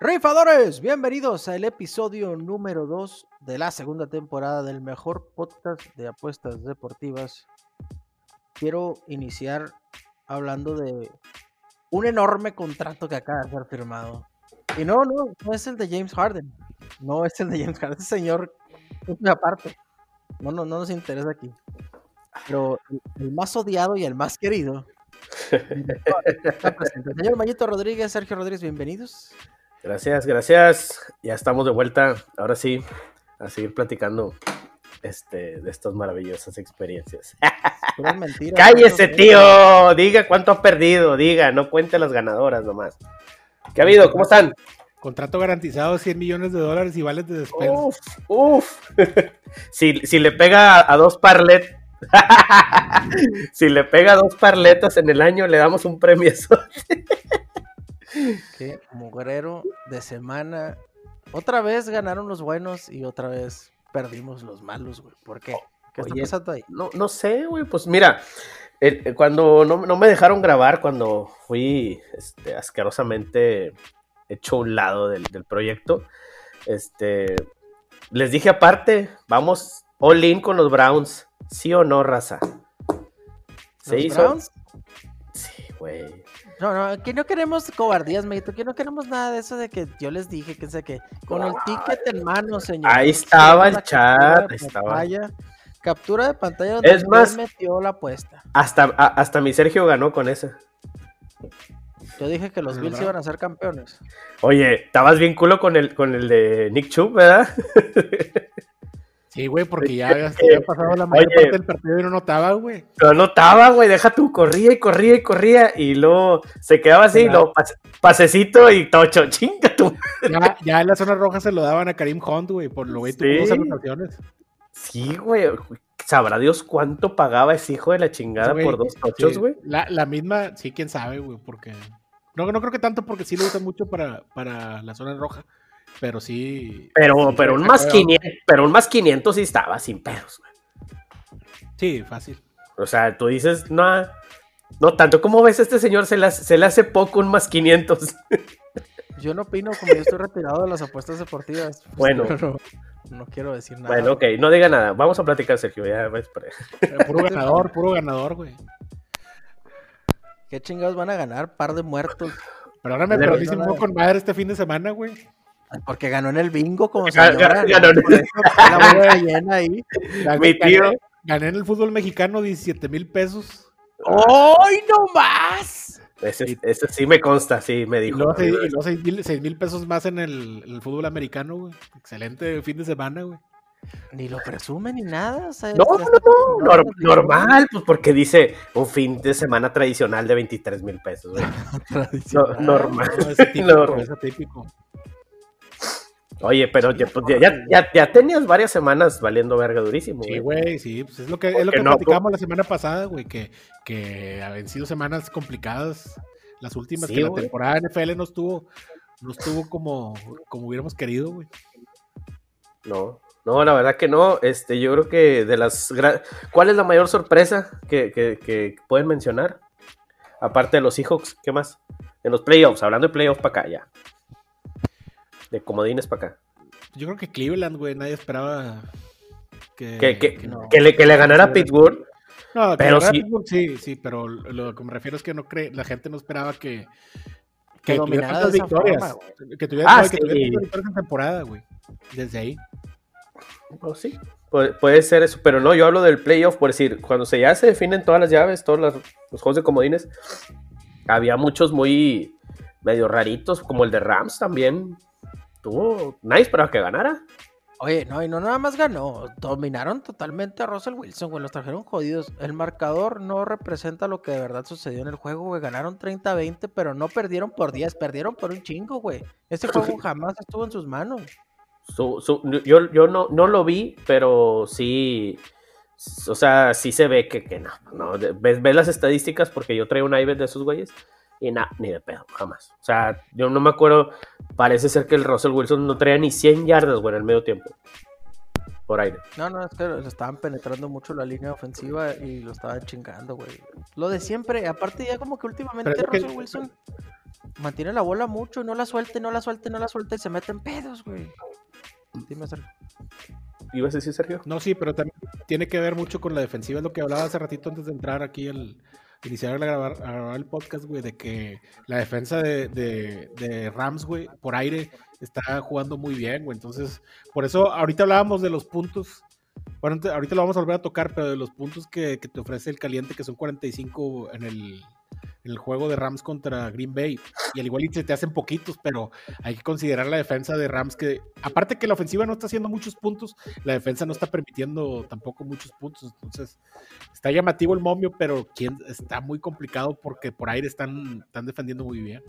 Rifadores, bienvenidos al episodio número 2 de la segunda temporada del mejor podcast de apuestas deportivas. Quiero iniciar hablando de un enorme contrato que acaba de ser firmado. Y no, no, no es el de James Harden. No es el de James Harden, ese señor es aparte. No, no, no nos interesa aquí. Pero el más odiado y el más querido. Señor Mayito Rodríguez, Sergio Rodríguez, bienvenidos. Gracias, gracias. Ya estamos de vuelta. Ahora sí, a seguir platicando este, de estas maravillosas experiencias. Cállese, tío. Diga cuánto ha perdido. Diga, no cuente las ganadoras nomás. ¿Qué ha habido? ¿Cómo están? Contrato garantizado 100 millones de dólares y vales de despensa. Uf, uf. si, si le pega a dos parlet, si le pega a dos parletas en el año, le damos un premio. Qué mugrero de semana. Otra vez ganaron los buenos y otra vez perdimos los malos, güey. ¿Por qué? ¿Qué está pasando ahí? No, no sé, güey. Pues mira, cuando no, me dejaron grabar, cuando fui este, asquerosamente hecho un lado del, proyecto, este, les dije aparte, vamos all in con los Browns. ¿Sí o no, raza? ¿Se hizo? Browns? Sí, güey. No, no, aquí no queremos cobardías, Meito. Aquí no queremos nada de eso de que yo les dije que sé que con el ticket en mano, señor. Ahí estaba el chat, estaba. captura de pantalla donde es más, metió la apuesta. Hasta, hasta mi Sergio ganó con esa. Yo dije que los Bills iban a ser campeones. Oye, estabas bien culo con el, con el de Nick Chubb, ¿verdad? Sí, güey, porque ya había, pasado la mayor parte del partido y no notaba, güey. No notaba, güey, deja tú, corría y corría y corría y luego se quedaba así, lo pasecito y tocho, chinga tú. Ya, ya, en la zona roja se lo daban a Karim Hunt, güey, por lo güey, tuvo dos anotaciones. Sí, güey, sabrá Dios cuánto pagaba ese hijo de la chingada por dos tochos, güey. La, la, misma, sí, quién sabe, güey, porque... No, no creo que tanto porque sí lo usa mucho para, para la zona roja. Pero sí. Pero, pero, un más 500, pero un más 500 sí estaba sin pedos, güey. Sí, fácil. O sea, tú dices, no, no tanto. ¿Cómo ves a este señor? Se le, se le hace poco un más 500. Yo no opino, como yo estoy retirado de las apuestas deportivas. Pues, bueno. No, quiero decir nada. Bueno, ok, no diga nada. Vamos a platicar, Sergio. Ya ves, Puro ganador, puro ganador, güey. ¿Qué chingados van a ganar? Par de muertos. Pero ahora me perdí un poco con madre este fin de semana, güey. Porque ganó en el bingo como señora. Ganó, en el... llena ahí. Mi tío. Gané, en el fútbol mexicano 17 mil pesos. ¡Ay, no más! Ese, sí me consta, sí, me dijo. Y luego 6 mil pesos más en el, fútbol americano, güey. Excelente fin de semana, güey. Ni lo presume ni nada. no, no, no, normal, pues porque dice un fin de semana tradicional de 23 mil pesos. normal. es típico. Oye, pero pues, ya, ya, ya, tenías varias semanas valiendo verga durísimo. Sí, güey, sí, pues es lo que, es lo que platicamos la semana pasada, güey, que, que han sido semanas complicadas. Las últimas, que la temporada NFL no estuvo, no estuvo como, como hubiéramos querido, güey. No, no, la verdad que no. Este, yo creo que de las ¿Cuál es la mayor sorpresa que, que, que pueden mencionar? Aparte de los Seahawks, ¿qué más? En los playoffs, hablando de playoffs para acá ya de comodines para acá. Yo creo que Cleveland, güey, nadie esperaba que, que, le, que le, ganara a Pittsburgh. No, pero sí. sí, sí, pero lo que me refiero es que no cree, la gente no esperaba que, que, tuviera tantas victorias. que tuviera, ah, que tuviera victorias en temporada, güey. Desde ahí. Pues sí, puede, ser eso, pero no, yo hablo del playoff, por decir, cuando se ya se definen todas las llaves, todos los, los juegos de comodines, había muchos muy medio raritos, como el de Rams también, tuvo nice para que ganara. Oye, no, y no nada más ganó, dominaron totalmente a Russell Wilson, güey, los trajeron jodidos. El marcador no representa lo que de verdad sucedió en el juego, güey. Ganaron 30-20, pero no perdieron por 10, perdieron por un chingo, güey. Este juego jamás estuvo en sus manos. Yo yo no, no lo vi, pero sí, o sea, sí se ve que, que no, no. ¿Ves, ves las estadísticas porque yo traigo un iPad de esos güeyes y nada, ni de pedo, jamás. O sea, yo no me acuerdo. Parece ser que el Russell Wilson no traía ni 100 yardas, güey, en el medio tiempo. por aire. No, no, es que estaban penetrando mucho la línea ofensiva y lo estaban chingando, güey. Lo de siempre, aparte ya como que últimamente Russell Wilson mantiene la bola mucho y no la suelte, no la suelte, no la suelte y se mete en pedos, güey. Dime, Sergio. ¿Ibas a decir, Sergio? No, sí, pero también tiene que ver mucho con la defensiva, es lo que hablaba hace ratito antes de entrar aquí al iniciar a grabar, el podcast, güey, de que la defensa de, de Rams, güey, por aire está jugando muy bien, güey. Entonces, por eso ahorita hablábamos de los puntos. Bueno, ahorita lo vamos a volver a tocar, pero de los puntos que, te ofrece el caliente, que son 45 en el, en el juego de Rams contra Green Bay. Y al igual se te hacen poquitos, pero hay que considerar la defensa de Rams, que aparte que la ofensiva no está haciendo muchos puntos, la defensa no está permitiendo tampoco muchos puntos. Entonces, está llamativo el momio, pero quien está muy complicado porque por aire están, están defendiendo muy bien.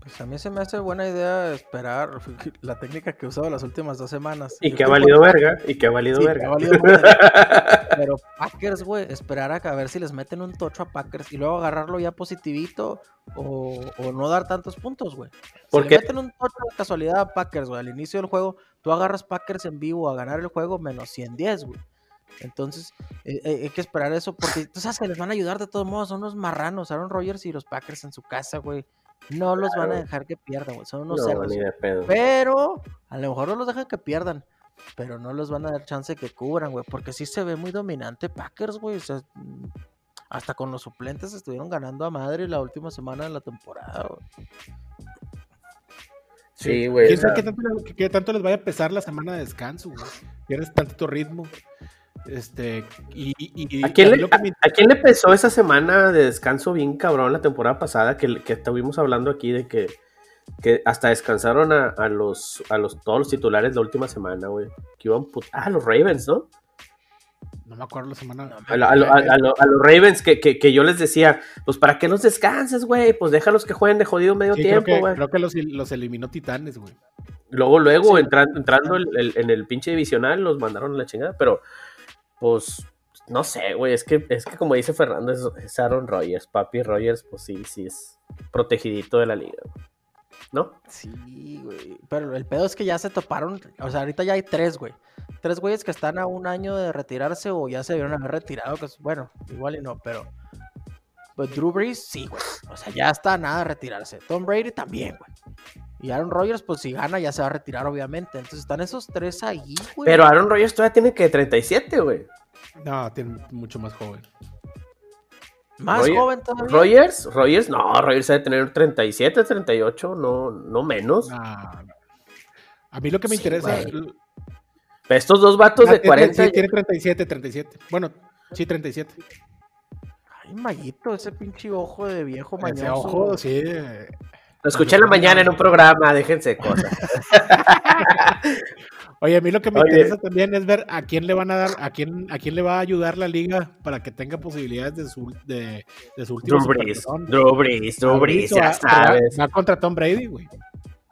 Pues a mí se me hace buena idea esperar la técnica que he usado las últimas dos semanas. Y que ha valido verga, y que ha valido verga. Pero Packers, güey, esperar a, ver si les meten un tocho a Packers y luego agarrarlo ya positivito o, no dar tantos puntos, güey. Si le meten un tocho de casualidad a Packers, güey, al inicio del juego, tú agarras Packers en vivo a ganar el juego menos 110, güey. Entonces, eh, eh, hay que esperar eso porque tú sabes que les van a ayudar de todos modos. Son unos marranos, Aaron Rodgers y los Packers en su casa, güey. No los van a dejar que pierdan, güey. Son unos cerdos. Pero a lo mejor no los dejan que pierdan. Pero no los van a dar chance que cubran, güey. Porque sí se ve muy dominante Packers, güey. Mm, hasta con los suplentes estuvieron ganando a madre la última semana de la temporada, güey. Sí, güey. ¿Quién sabe qué tanto, les vaya a pesar la semana de descanso, güey? Tienes tantito ritmo. Este, y, ¿A, quién le, pesó esa semana de descanso bien cabrón la temporada pasada que, que estuvimos hablando aquí de que, que hasta descansaron a, los, a los todos los titulares la última semana, güey? Que iban ah, los Ravens, ¿no? No me acuerdo la semana. a, los Ravens que, yo les decía, pues ¿para qué los descansas, güey? Pues déjalos que jueguen de jodido medio tiempo, güey. Creo que, los, los, eliminó Titanes, güey. Luego, luego, entrando, entrando en el pinche divisional, los mandaron a la chingada, pero pues no sé, güey, es que, es que como dice Fernando, es, Aaron Rodgers, papi Rodgers, pues sí, sí es protegidito de la liga, ¿no? Sí, güey, pero el pedo es que ya se toparon, o sea, ahorita ya hay tres, güey, tres güeyes que están a un año de retirarse o ya se vieron haber retirado, que es, bueno, igual y no, pero... Pues Drew Brees, sí, güey. O sea, ya está nada de retirarse. Tom Brady también, güey. Y Aaron Rodgers, pues si gana, ya se va a retirar, obviamente. Entonces están esos tres ahí, güey. Pero Aaron Rodgers todavía tiene que 37, güey. No, tiene mucho más joven. ¿Más joven todavía? ¿Rogers? ¿Rogers? No, Rogers debe tener 37, 38, no, no menos. A mí lo que me interesa. Estos dos vatos de 40. Sí, tiene 37, 37. Bueno, sí, 37. Ay, Mayito, ese pinche ojo de viejo mañoso. Ese ojo, sí. Lo escuché en la mañana en un programa, déjense cosas. Oye, a mí lo que me interesa también es ver a quién le van a dar, a quién, a quién le va a ayudar la liga para que tenga posibilidades de su, de, de su último Drew Brees, Drew Brees, Drew Brees, ya sabes. Va contra Tom Brady, güey.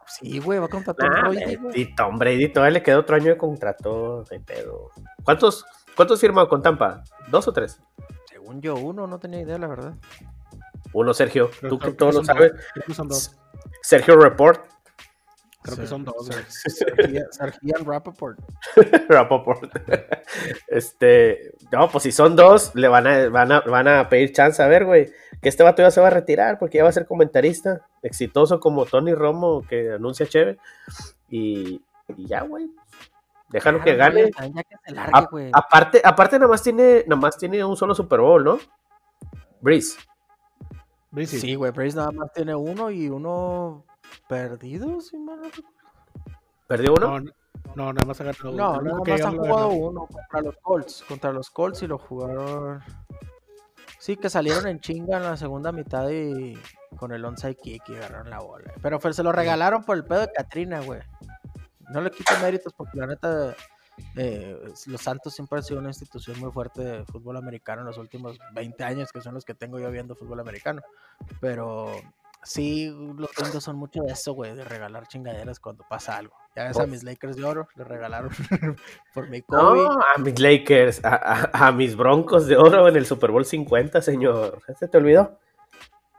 Sí, güey, va contra Tom Brady. Y Tom Brady todavía le queda otro año de contrato de pedo. ¿Cuántos, cuántos firmó con Tampa? ¿Dos o tres? Según yo, uno, no tenía idea, la verdad. Uno, Sergio. Tú que todo lo sabes. Sergio Report. Creo que son dos. Sergio Rappaport. Rappaport. Este, no, pues si son dos, le van a, van a, van a pedir chance. A ver, güey, que este vato ya se va a retirar porque ya va a ser comentarista exitoso como Tony Romo que anuncia Cheve. Y, y ya, güey. Déjalo que gane. aparte, aparte nada más tiene, nada más tiene un solo Super Bowl, ¿no? Breeze. Sí, güey, Breeze nada más tiene uno y uno perdido, si mal ¿Perdió uno? No, nada más ha ganado No, nada más ha jugado uno contra los Colts. Contra los Colts y lo jugaron. Sí, que salieron en chinga en la segunda mitad y con el onside kick y agarraron la bola. Pero se lo regalaron por el pedo de Katrina, güey. No le quito méritos porque la neta eh, los Santos siempre han sido una institución muy fuerte de fútbol americano en los últimos 20 años, que son los que tengo yo viendo fútbol americano. Pero sí, los gringos son mucho de eso, güey, de regalar chingaderas cuando pasa algo. Ya ves a mis Lakers de oro, le regalaron por mi Kobe. No, a mis Lakers, a, mis Broncos de oro en el Super Bowl 50, señor. ¿Se te olvidó?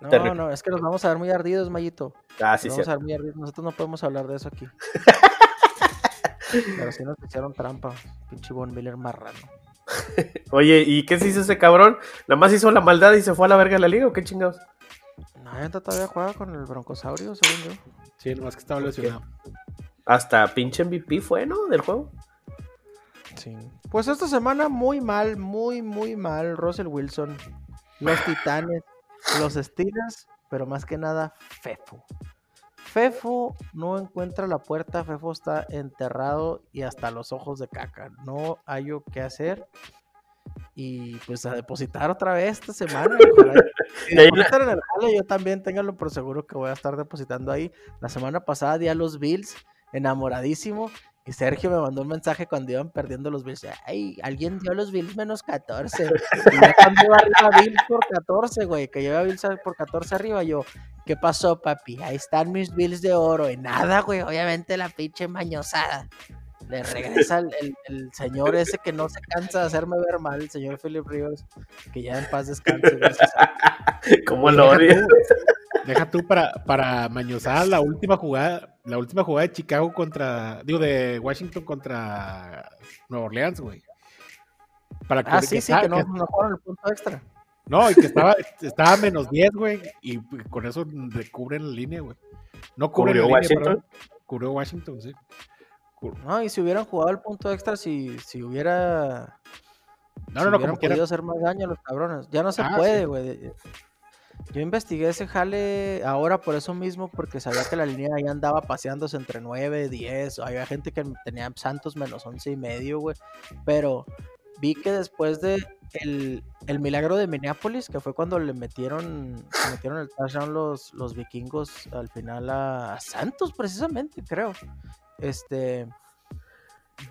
No, no, es que nos vamos a ver muy ardidos, Mayito. Ah, sí, sí. Nosotros no podemos hablar de eso aquí. Pero si nos hicieron trampa, pinche Von Miller marrano. Oye, ¿y qué se hizo ese cabrón? ¿Nada más hizo la maldad y se fue a la verga de la liga o qué chingados? Todavía juega con el broncosaurio, según yo. Sí, nomás que estaba lesionado. Hasta pinche MVP fue, ¿no? Del juego. Sí. Pues esta semana muy mal, muy, muy mal. Russell Wilson, los Titanes, los Steelers, pero más que nada Fefo. Fefo no encuentra la puerta, Fefo está enterrado y hasta los ojos de caca. No hay qué hacer. Y pues a depositar otra vez esta semana. Si en el yo también ténganlo por seguro que voy a estar depositando ahí. La semana pasada di a los Bills, enamoradísimo. Y Sergio me mandó un mensaje cuando iban perdiendo los Bills. Ay, alguien dio los Bills menos 14. Y ya cambió arriba Bills por 14, güey. Que lleva Bills por 14 arriba. Yo, ¿qué pasó, papi? Ahí están mis Bills de oro. Y nada, güey. Obviamente la pinche mañosada. Le regresa el, señor ese que no se cansa de hacerme ver mal, el señor Philip Rivers. Que ya en paz descanse. ¿Cómo lo odio? Deja tú para, para mañosar la última jugada, la última jugada de Chicago contra, digo, de Washington contra Nueva Orleans, güey. Para que, ah, sí, sí, que no, no jugaron el punto extra. No, y que estaba, estaba menos 10, güey, y con eso cubren la línea, güey. No cubrió Washington. cubrió Washington, sí. No, y si hubieran jugado el punto extra, si, si hubiera. No, no, no, como podido hacer más daño a los cabrones. Ya no se ah, puede, güey. Yo investigué ese jale ahora por eso mismo, porque sabía que la línea ahí andaba paseándose entre 9, 10. Había gente que tenía Santos menos 11 y medio, güey. Pero vi que después de el, milagro de Minneapolis, que fue cuando le metieron, metieron el touchdown los, los vikingos al final a, Santos, precisamente, creo. Este.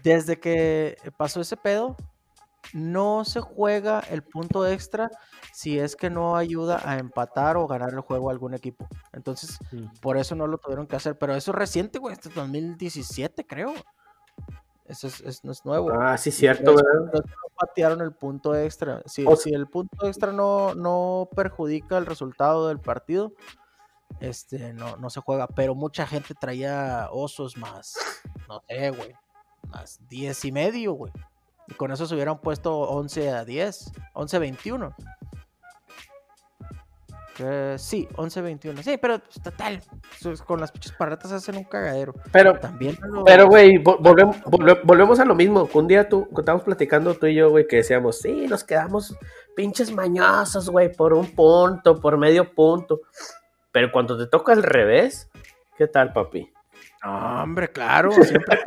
Desde que pasó ese pedo, no se juega el punto extra si es que no ayuda a empatar o ganar el juego a algún equipo. Entonces, por eso no lo tuvieron que hacer. Pero eso es reciente, güey, este 2017, creo. Eso es, no es nuevo. Ah, sí, cierto, ¿verdad? No patearon el punto extra. Si, si el punto extra no, no perjudica el resultado del partido, este, no, no se juega. Pero mucha gente traía osos más, no sé, güey, más 10 y medio, güey. Y con eso se hubieran puesto 11 a 10, 11 a 21. sí, 11 a 21. Sí, pero pues, total, con las pinches parretas hacen un cagadero. Pero, también. Pero, güey, volvemos, volvemos a lo mismo. Un día tú, estábamos platicando tú y yo, güey, que decíamos, sí, nos quedamos pinches mañosos, güey, por un punto, por medio punto. Pero cuando te toca al revés, ¿qué tal, papi? No, hombre, claro, siempre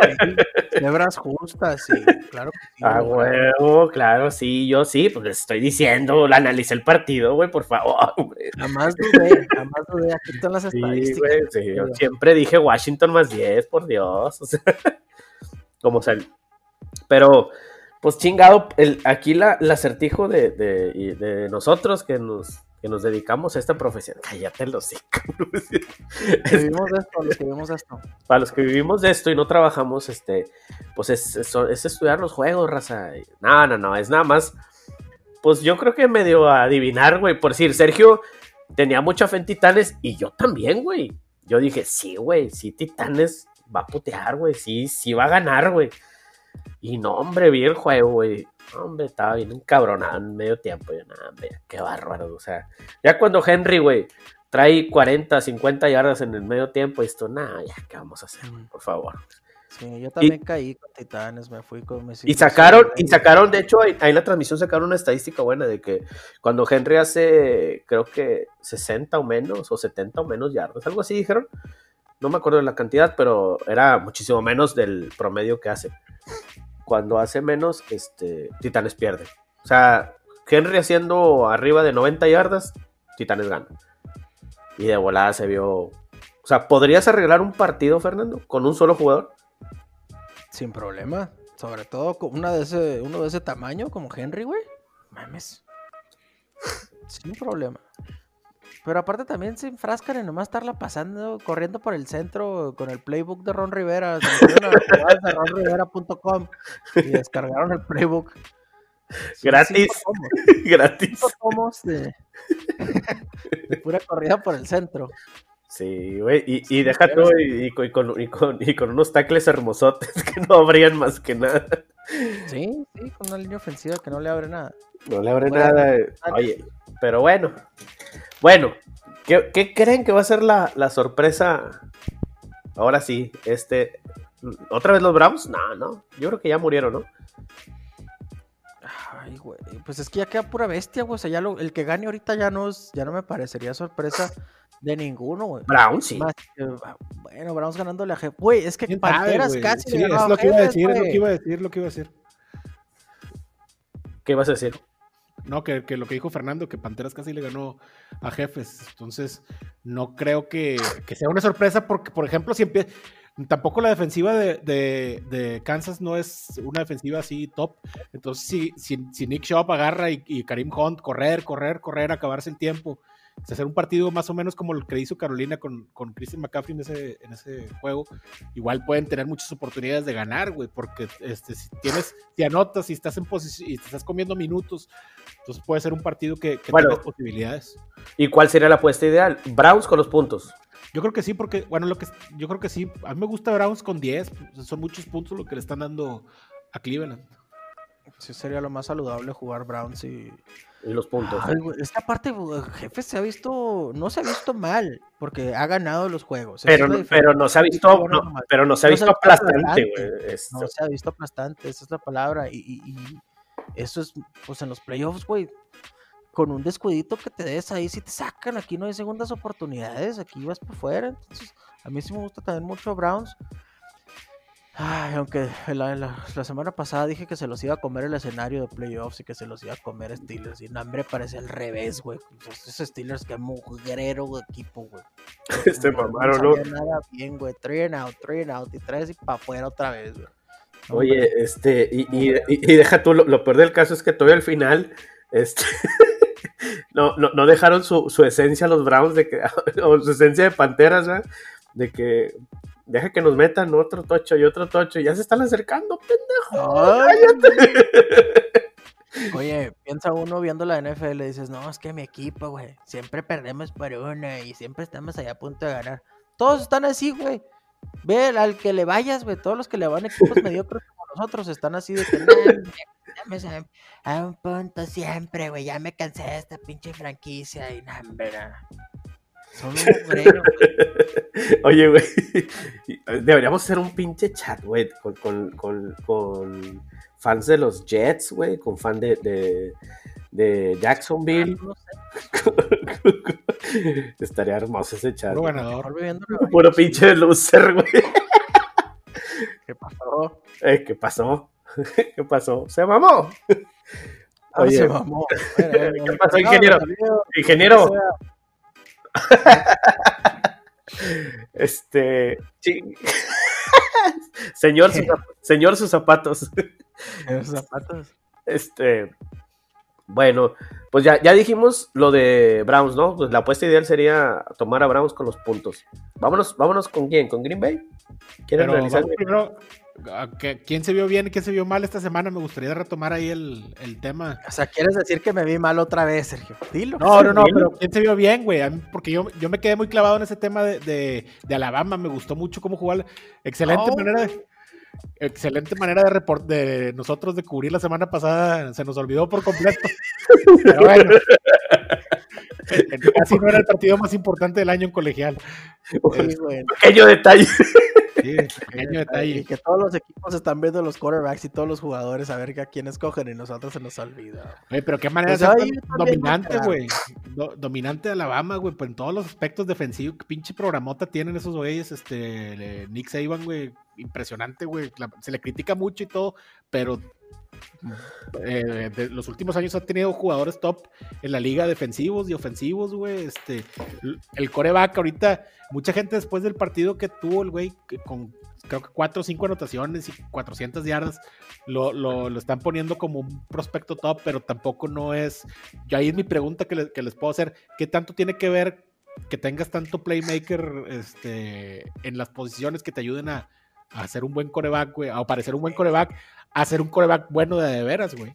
cebras justas, sí, claro que sí. Ah, huevo, claro, sí, yo sí, pues les estoy diciendo, la analicé el partido, güey, por favor, güey. Jamás dudé, jamás dudé, aquí están las estadísticas. sí, yo siempre dije Washington más 10, por Dios, o sea, como sea, pero, pues chingado, el, aquí la, el acertijo de, de, de nosotros que nos que nos dedicamos a esta profesión. Cállate los vivimos de esto, los que vivimos de esto. Para los que vivimos de esto y no trabajamos, este, pues es, es, estudiar los juegos, raza. No, no, no, es nada más. Pues yo creo que medio adivinar, güey. Por decir, Sergio tenía mucha fe en Titanes y yo también, güey. Yo dije, sí, güey, sí, Titanes va a putear, güey. Sí, sí va a ganar, güey. Y no, hombre, vi el juego, güey. Hombre, estaba bien encabronado en medio tiempo. Yo, nada, hombre, qué bárbaro. O sea, ya cuando Henry, güey, trae 40, 50 yardas en el medio tiempo, esto, nada, ya, ¿qué vamos a hacer, por favor? Sí, yo también caí con Titanes, me fui con Messi. Y sacaron, y sacaron, de hecho, ahí, en la transmisión sacaron una estadística buena de que cuando Henry hace, creo que 60 o menos, o 70 o menos yardas, algo así dijeron. No me acuerdo de la cantidad, pero era muchísimo menos del promedio que hace cuando hace menos, este, Titanes pierde. O sea, Henry haciendo arriba de 90 yardas, Titanes gana. Y de volada se vio. O sea, ¿podrías arreglar un partido, Fernando, con un solo jugador? Sin problema. Sobre todo con una de ese, uno de ese tamaño como Henry, güey. Mames. Sin problema. Pero aparte también se enfrascan en nomás estarla pasando, corriendo por el centro con el playbook de Ron Rivera. Se de ronrivera.com y descargaron el playbook. Gratis. Gratis. de, pura corrida por el centro. Sí, güey, y, y deja y, con, y, con, unos tacles hermosotes que no abrían más que nada. Sí, sí, con una línea ofensiva que no le abre nada. No le abre nada. Oye, pero bueno. Bueno, ¿qué, creen que va a ser la, la, sorpresa? Ahora sí, este. ¿Otra vez los Browns? No, no. Yo creo que ya murieron, ¿no? Ay, güey. Pues es que ya queda pura bestia, güey. O sea, ya lo, el que gane ahorita ya no, es, ya no me parecería sorpresa de ninguno, güey. Browns, sí. bueno, Browns ganándole a Jeff. Güey, es que Panteras casi sí, es lo que iba a decir, es lo que iba a decir, lo que iba a decir. ¿Qué vas a decir? No, que, lo que dijo Fernando, que Panteras casi le ganó a Jefes. Entonces, no creo que, sea una sorpresa porque, por ejemplo, si empieza... Tampoco la defensiva de, Kansas no es una defensiva así top. Entonces, si, si, Nick Shop agarra y, Karim Hunt correr, correr, correr, acabarse el tiempo hacer un partido más o menos como el que hizo Carolina con, con Christian McCaffrey en ese, en ese juego, igual pueden tener muchas oportunidades de ganar, güey, porque este, si tienes, si anotas, si estás en posición y estás comiendo minutos, entonces puede ser un partido que, que tenga posibilidades. ¿Y cuál sería la apuesta ideal? Browns con los puntos. Yo creo que sí, porque, bueno, lo que yo creo que sí. A mí me gusta Browns con 10. Son muchos puntos lo que le están dando a Cleveland. Sí, sería lo más saludable jugar Browns y, y los puntos. esta parte, jefe, se ha visto, no se ha visto mal, porque ha ganado los juegos. Pero, pero no se ha visto, pero no se ha visto aplastante, güey. No se ha visto aplastante, esa es la palabra. Y, eso es, pues en los playoffs, güey, con un descuidito que te des ahí, si te sacan, aquí no hay segundas oportunidades, aquí vas por fuera. Entonces, a mí sí me gusta también mucho Browns. Ay, aunque la, semana pasada dije que se los iba a comer el escenario de playoffs y que se los iba a comer Steelers. Y no, hombre, parece al revés, güey. Esos Steelers que mugrero de equipo, güey. Este mamaron, ¿no? No nada bien, güey. Three and out, three and out. Y tres y para afuera otra vez, güey. Oye, este, y, y, deja tú, lo, lo, peor del caso es que todavía al final, este, no, no, no dejaron su, su esencia los Browns de que, o su esencia de Panteras, ¿verdad? De que deja que nos metan otro tocho y otro tocho. Ya se están acercando, pendejo. Oye, piensa uno viendo la NFL y dices, no, es que mi equipo, güey, siempre perdemos por una y siempre estamos allá a punto de ganar. Todos están así, güey. Ve al que le vayas, güey, todos los que le van equipos mediocres como nosotros están así de que a un punto siempre, güey, ya me cansé de esta pinche franquicia y nada, son Oye, güey. Deberíamos hacer un pinche chat, güey, con, fans de los Jets, güey, con fan de, de, Jacksonville. Estaría hermoso ese chat. Puro ganador. Puro pinche loser, güey. ¿Qué pasó? Eh, ¿Qué pasó? ¿Qué pasó? Se mamó. Ah, Oye, se mamó. ¿Qué pasó, ingeniero? Ingeniero, este. señor, sus, señor, sus zapatos. Sus zapatos. Este. Bueno, pues ya, ya dijimos lo de Browns, ¿no? Pues la apuesta ideal sería tomar a Browns con los puntos. Vámonos, vámonos con quién, con Green Bay. ¿Quieren realizar? ¿Quién se vio bien y quién se vio mal esta semana? Me gustaría retomar ahí el, tema. O sea, ¿quieres decir que me vi mal otra vez, Sergio? Dilo. No, no, no, pero ¿quién se vio bien, güey? Porque yo, yo me quedé muy clavado en ese tema de, Alabama. Me gustó mucho cómo jugar. Excelente oh. manera de. Excelente manera de, report, de nosotros de cubrir la semana pasada. Se nos olvidó por completo. Pero bueno. Casi no era el partido más importante del año en colegial. Pequeño detalle. Sí, pequeño detalle. Y que todos los equipos están viendo los quarterbacks y todos los jugadores a ver a quién escogen y nosotros se nos olvida. pero qué manera pues de ser dominante, güey. dominante de Alabama, güey, pues en todos los aspectos defensivos. Pinche programota tienen esos güeyes. Este, Nick Saban, güey, impresionante, güey. Se le critica mucho y todo, pero eh, de los últimos años ha tenido jugadores top en la liga defensivos y ofensivos, güey. Este, el coreback ahorita, mucha gente después del partido que tuvo el güey, con creo que 4 o 5 anotaciones y 400 yardas, lo, lo, están poniendo como un prospecto top, pero tampoco no es. Yo ahí es mi pregunta que, que les puedo hacer: ¿qué tanto tiene que ver que tengas tanto playmaker este, en las posiciones que te ayuden a, a hacer un buen coreback, güey, a parecer un buen coreback, a hacer un coreback bueno de, de veras, güey.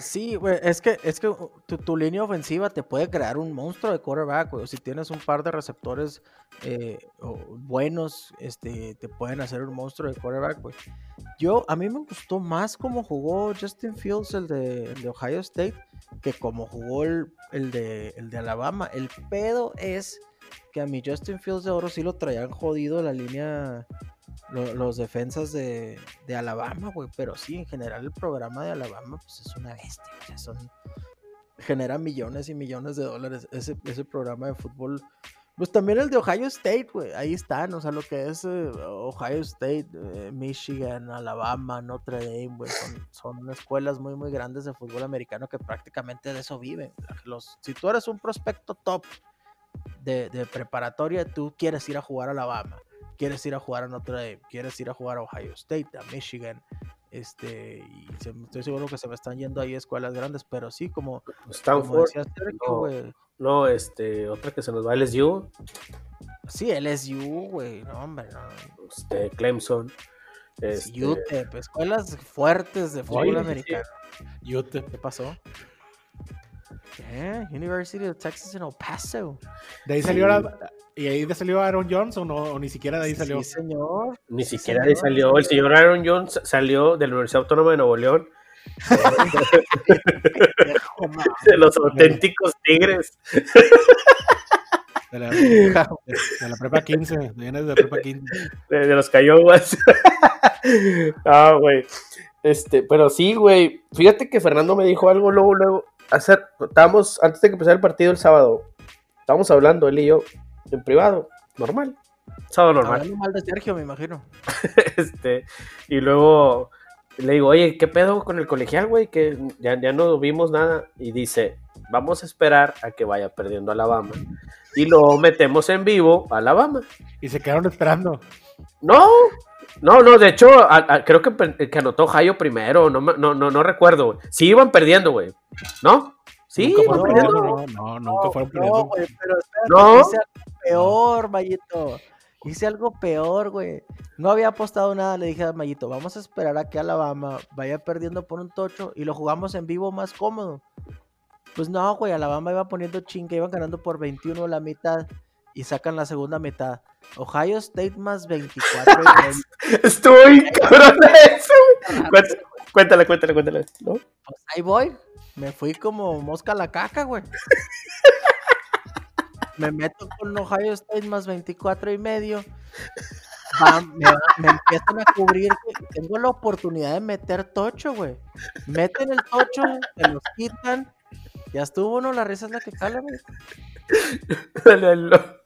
Sí, güey, es que, es que uh, tu, línea ofensiva te puede crear un monstruo de quarterback, güey. Si tienes un par de receptores eh, buenos, este, te pueden hacer un monstruo de quarterback, güey. Yo, a mí me gustó más cómo jugó Justin Fields, el de, Ohio State, que como jugó el, de, el de Alabama. El pedo es que a mi Justin Fields de oro sí lo traían jodido la línea los defensas de, Alabama, güey. Pero sí, en general el programa de Alabama pues es una bestia. O sea, son, genera millones y millones de dólares ese, ese programa de fútbol. Pues también el de Ohio State, güey. Ahí están, o sea, lo que es eh, Ohio State, eh, Michigan, Alabama, Notre Dame, güey. Son, son, escuelas muy, muy grandes de fútbol americano que prácticamente de eso viven. Los, si tú eres un prospecto top de, de preparatoria, tú quieres ir a jugar a Alabama quieres ir a jugar a Notre Dame, quieres ir a jugar a Ohio State, a Michigan, este, y estoy seguro que se me están yendo ahí escuelas grandes, pero sí, como, Stanford, no, este, otra que se nos va, LSU. Sí, LSU, güey, no, hombre, no. Este, Clemson. Este... UTEP, escuelas fuertes de fútbol americano. UTEP. ¿Qué pasó? ¿Qué? University of Texas en El Paso. De ahí salió la, ¿Y ahí salió Aaron Jones o, no, o ni siquiera de ahí salió? Sí, señor. Ni siquiera de ahí salió. El señor Aaron Jones salió de la Universidad Autónoma de Nuevo León. de los auténticos tigres. De la, de la, prepa 15, vienes de la prepa 15. De, los Cayoguas. ah, güey. Este, pero sí, güey. Fíjate que Fernando me dijo algo luego, luego. Hacer, estábamos, antes de que empezara el partido el sábado, estábamos hablando él y yo en privado, normal. Sábado normal. Hablando mal de Sergio, me imagino. este, y luego le digo, oye, ¿qué pedo con el colegial, güey? Que ya, ya no vimos nada. Y dice, vamos a esperar a que vaya perdiendo Alabama. Y lo metemos en vivo a Alabama. Y se quedaron esperando. No, no, no, de hecho, creo que, que anotó Jayo primero, no, no, no, no recuerdo. Sí iban perdiendo, güey. ¿No? Sí, no, no, no, nunca fueron perdiendo. No, güey, pero no. hice algo peor, Mayito. Hice algo peor, güey. No había apostado nada, le dije a Mayito, vamos a esperar a que Alabama vaya perdiendo por un tocho y lo jugamos en vivo más cómodo. Pues no, güey, Alabama iba poniendo chinga, iban ganando por 21 la mitad y sacan la segunda mitad. Ohio State más 24. Estoy cabrón eso, güey. Cuéntale, cuéntale, cuéntale. ¿no? Pues ahí voy. Me fui como mosca a la caca, güey. me meto con Ohio State más 24 y medio. me, empiezan a cubrir, Tengo la oportunidad de meter tocho, güey. Meten el tocho, se los quitan. Ya estuvo, ¿no? La risa es la que cala, güey.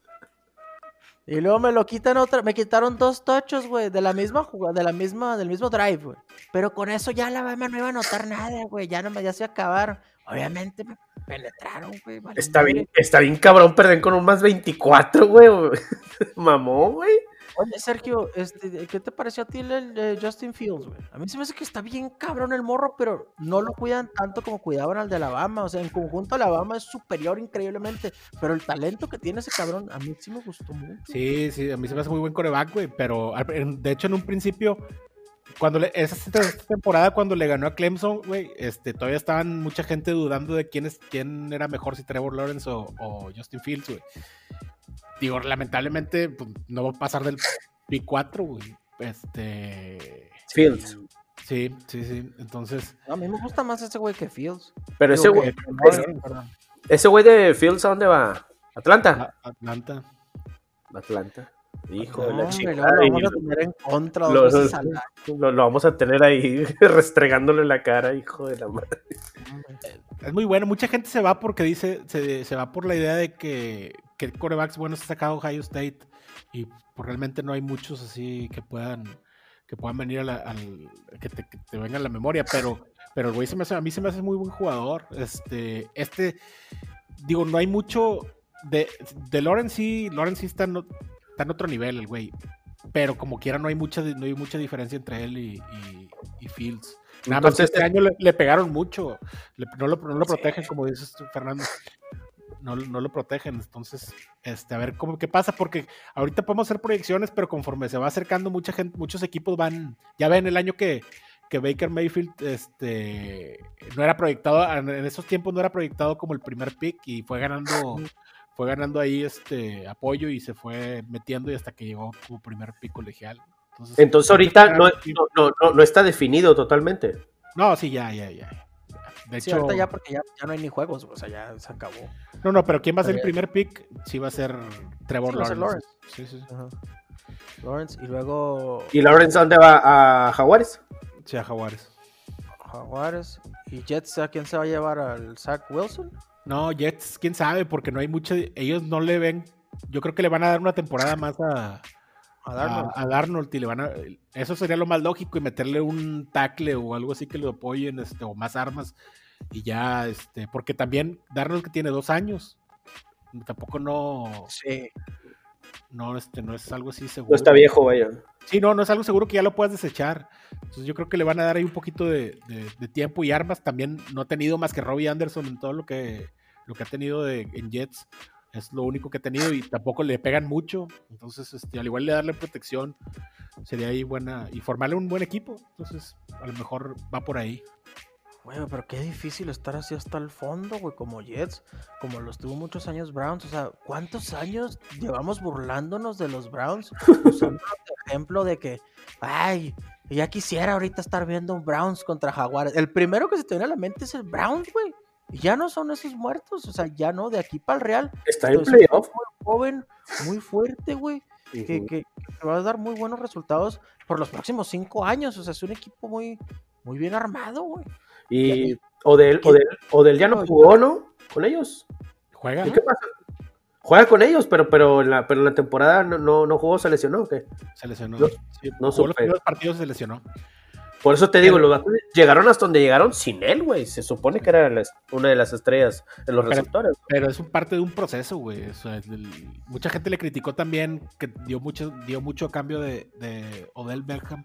Y luego me lo quitan otra, me quitaron dos tochos, güey, de la misma jugada, de la misma, del mismo drive, güey. Pero con eso ya la Bama no iba a notar nada, güey, ya no me, ya se acabaron. Obviamente me penetraron, güey. está bien, está bien cabrón perder con un más 24, güey. Mamó, güey. Oye, Sergio, este, ¿qué te pareció a ti el, Justin Fields, güey? A mí se me hace que está bien cabrón el morro, pero no lo cuidan tanto como cuidaban al de Alabama. O sea, en conjunto Alabama es superior increíblemente, pero el talento que tiene ese cabrón, a mí sí me gustó mucho. Sí, sí, a mí se me hace muy buen coreback, güey, pero de hecho en un principio cuando le, esa temporada cuando le ganó a Clemson, güey, este, todavía estaban mucha gente dudando de quién, es, quién era mejor, si Trevor Lawrence o, o Justin Fields, güey digo, lamentablemente pues, no va a pasar del P4, güey. Este. Fields. Sí, sí, sí. Entonces. a mí me gusta más ese güey que Fields. Pero ese güey. Ese güey de Fields, ¿a dónde va? ¿Atlanta? Atlanta. Atlanta. Hijo de la chica. Lo vamos a tener en contra. Lo, lo, vamos a tener ahí restregándole la cara, hijo de la madre. Es muy bueno. Mucha gente se va porque dice, se, se va por la idea de que, que corebacks buenos ha sacado Ohio State y pues, realmente no hay muchos así que puedan que puedan venir a al que te, que venga a la memoria, pero pero el güey se me hace, a mí se me hace muy buen jugador. Este este digo, no hay mucho de de Lawrence sí, Lawrence sí está, está en otro nivel el güey, pero como quiera no hay mucha no hay mucha diferencia entre él y, Fields. Nada más este año le, pegaron mucho, no, lo, no lo protegen, como dices tú, Fernando no, no, lo protegen. Entonces, este, a ver cómo qué pasa, porque ahorita podemos hacer proyecciones, pero conforme se va acercando, mucha gente, muchos equipos van, ya ven el año que, que Baker Mayfield este, no era proyectado, en esos tiempos no era proyectado como el primer pick y fue ganando, fue ganando ahí este apoyo y se fue metiendo y hasta que llegó como primer pick colegial. Entonces, ahorita no, no, no, no, está definido totalmente. No, sí, ya, ya, ya. De hecho, ahorita ya porque ya, ya, no hay ni juegos, o sea, ya se acabó. No, no, pero ¿quién va a ser el primer pick? Sí va a ser Trevor Lawrence. Sí, sí. Lawrence y luego. ¿Y Lawrence dónde va? ¿A Jaguares? Sí, a Jaguares. Jaguares. ¿Y Jets a quién se va a llevar? ¿Al Zach Wilson? No, Jets, quién sabe, porque no hay mucho. Ellos no le ven. Yo creo que le van a dar una temporada más a, a Darnold. y le van a. Eso sería lo más lógico y meterle un tackle o algo así que lo apoyen, este, o más armas. Y ya, este, porque también Darnold que tiene dos años. Tampoco no. Sí. No, este, no es algo así seguro. No está viejo, vaya. Sí, no, no es algo seguro que ya lo puedas desechar. Entonces yo creo que le van a dar ahí un poquito de, tiempo y armas. También no ha tenido más que Robbie Anderson en todo lo que, lo que ha tenido de, en Jets. Es lo único que ha tenido y tampoco le pegan mucho. Entonces, este, al igual de darle protección, sería ahí buena. Y formarle un buen equipo. Entonces, a lo mejor va por ahí. Güey, pero qué difícil estar así hasta el fondo, güey, como Jets, como los tuvo muchos años Browns. O sea, ¿cuántos años llevamos burlándonos de los Browns? Usando el ejemplo de que, ay, ya quisiera ahorita estar viendo un Browns contra Jaguares. El primero que se te viene a la mente es el Browns, güey. Y ya no son esos muertos, o sea, ya no, de aquí para el Real. Está en playoff. Muy joven, muy fuerte, güey. que, que, va a dar muy buenos resultados por los próximos cinco años. O sea, es un equipo muy, muy bien armado, güey. Y Odell, Odell, Odell ya no jugó, ¿no? Con ellos. Juega. ¿Y qué pasa? Juega con ellos, pero, pero, en, la, pero en la temporada no, no, no jugó, se lesionó, ¿o qué? Se lesionó. No, sí, no jugó los primeros partidos se lesionó. Por eso te digo, los llegaron hasta donde llegaron sin él, güey. Se supone que era una de las estrellas de los receptores. Pero es parte de un proceso, güey. mucha gente le criticó también que dio mucho, dio mucho cambio de, Odell Beckham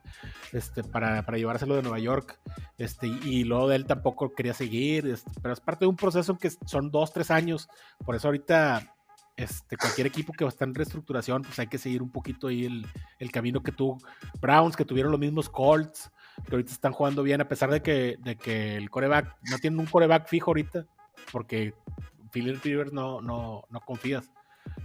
este, para, llevárselo de Nueva York. Este, y luego de él tampoco quería seguir. Este, pero es parte de un proceso que son dos, tres años. Por eso ahorita este, cualquier equipo que está en reestructuración, pues hay que seguir un poquito ahí el, el camino que tuvo Browns, que tuvieron los mismos Colts, que ahorita están jugando bien, a pesar de que, de que el coreback, no tienen un coreback fijo ahorita, porque Philip Rivers no, no, no confías.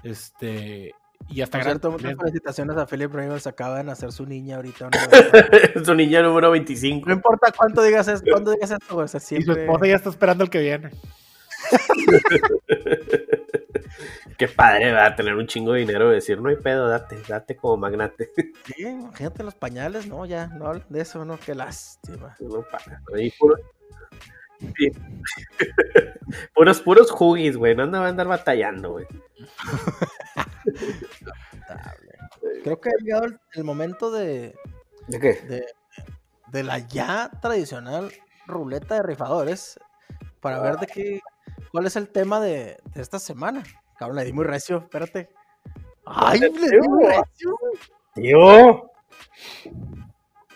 Este, y hasta cierto, muchas felicitaciones a Philip Rivers, acaba de nacer su niña ahorita. su niña número 25. No importa cuánto digas, es, cuándo digas esto, Y su esposa ya está esperando el que viene. Qué padre, va a tener un chingo de dinero y decir, no hay pedo, date, date como magnate. Sí, imagínate los pañales, no, ya, no hablen de eso, no, qué lástima. No, ahí puro... puros, puros jugis, güey, no andan a andar batallando, güey. Creo que ha llegado el, momento de... ¿De qué? De, de la ya tradicional ruleta de rifadores para ver de qué, cuál es el tema de, de esta semana. Cabrón, le di muy recio, espérate. ¡Ay, le di muy recio! ¡Tío!